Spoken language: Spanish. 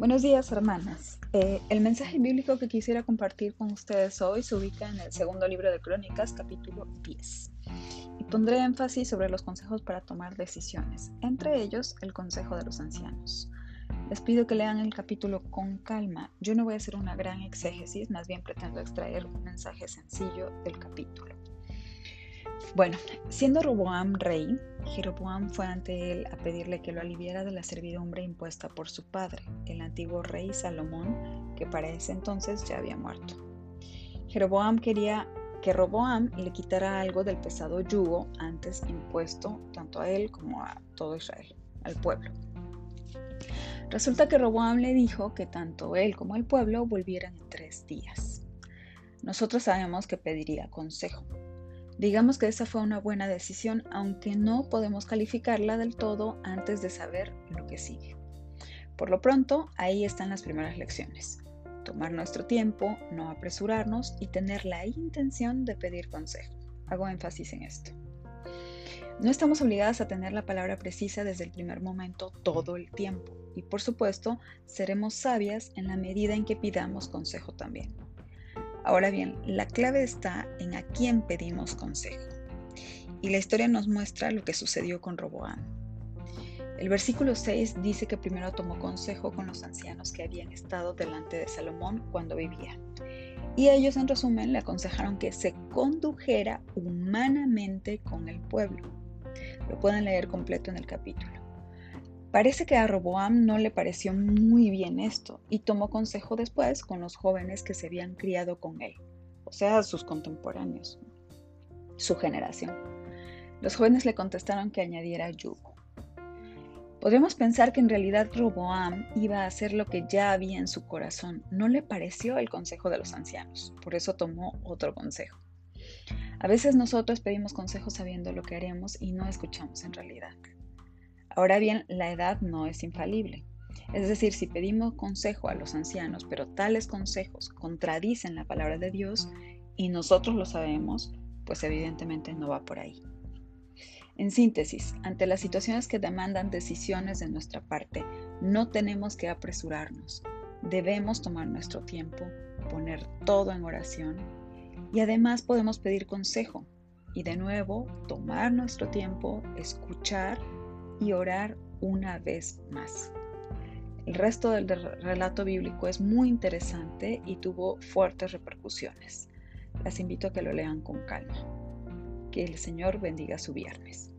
Buenos días, hermanas. Eh, el mensaje bíblico que quisiera compartir con ustedes hoy se ubica en el segundo libro de Crónicas, capítulo 10. Y pondré énfasis sobre los consejos para tomar decisiones, entre ellos el consejo de los ancianos. Les pido que lean el capítulo con calma. Yo no voy a hacer una gran exégesis, más bien pretendo extraer un mensaje sencillo del capítulo. Bueno, siendo Roboam rey, Jeroboam fue ante él a pedirle que lo aliviara de la servidumbre impuesta por su padre, el antiguo rey Salomón, que para ese entonces ya había muerto. Jeroboam quería que Roboam le quitara algo del pesado yugo antes impuesto tanto a él como a todo Israel, al pueblo. Resulta que Roboam le dijo que tanto él como el pueblo volvieran en tres días. Nosotros sabemos que pediría consejo, Digamos que esa fue una buena decisión, aunque no podemos calificarla del todo antes de saber lo que sigue. Por lo pronto, ahí están las primeras lecciones. Tomar nuestro tiempo, no apresurarnos y tener la intención de pedir consejo. Hago énfasis en esto. No estamos obligadas a tener la palabra precisa desde el primer momento todo el tiempo y por supuesto seremos sabias en la medida en que pidamos consejo también. Ahora bien, la clave está en a quién pedimos consejo. Y la historia nos muestra lo que sucedió con Roboam. El versículo 6 dice que primero tomó consejo con los ancianos que habían estado delante de Salomón cuando vivía. Y ellos en resumen le aconsejaron que se condujera humanamente con el pueblo. Lo pueden leer completo en el capítulo. Parece que a Roboam no le pareció muy bien esto y tomó consejo después con los jóvenes que se habían criado con él, o sea, sus contemporáneos, su generación. Los jóvenes le contestaron que añadiera yugo. Podríamos pensar que en realidad Roboam iba a hacer lo que ya había en su corazón. No le pareció el consejo de los ancianos, por eso tomó otro consejo. A veces nosotros pedimos consejos sabiendo lo que haremos y no escuchamos en realidad. Ahora bien, la edad no es infalible. Es decir, si pedimos consejo a los ancianos, pero tales consejos contradicen la palabra de Dios y nosotros lo sabemos, pues evidentemente no va por ahí. En síntesis, ante las situaciones que demandan decisiones de nuestra parte, no tenemos que apresurarnos. Debemos tomar nuestro tiempo, poner todo en oración y además podemos pedir consejo y de nuevo tomar nuestro tiempo, escuchar y orar una vez más. El resto del relato bíblico es muy interesante y tuvo fuertes repercusiones. Las invito a que lo lean con calma. Que el Señor bendiga su viernes.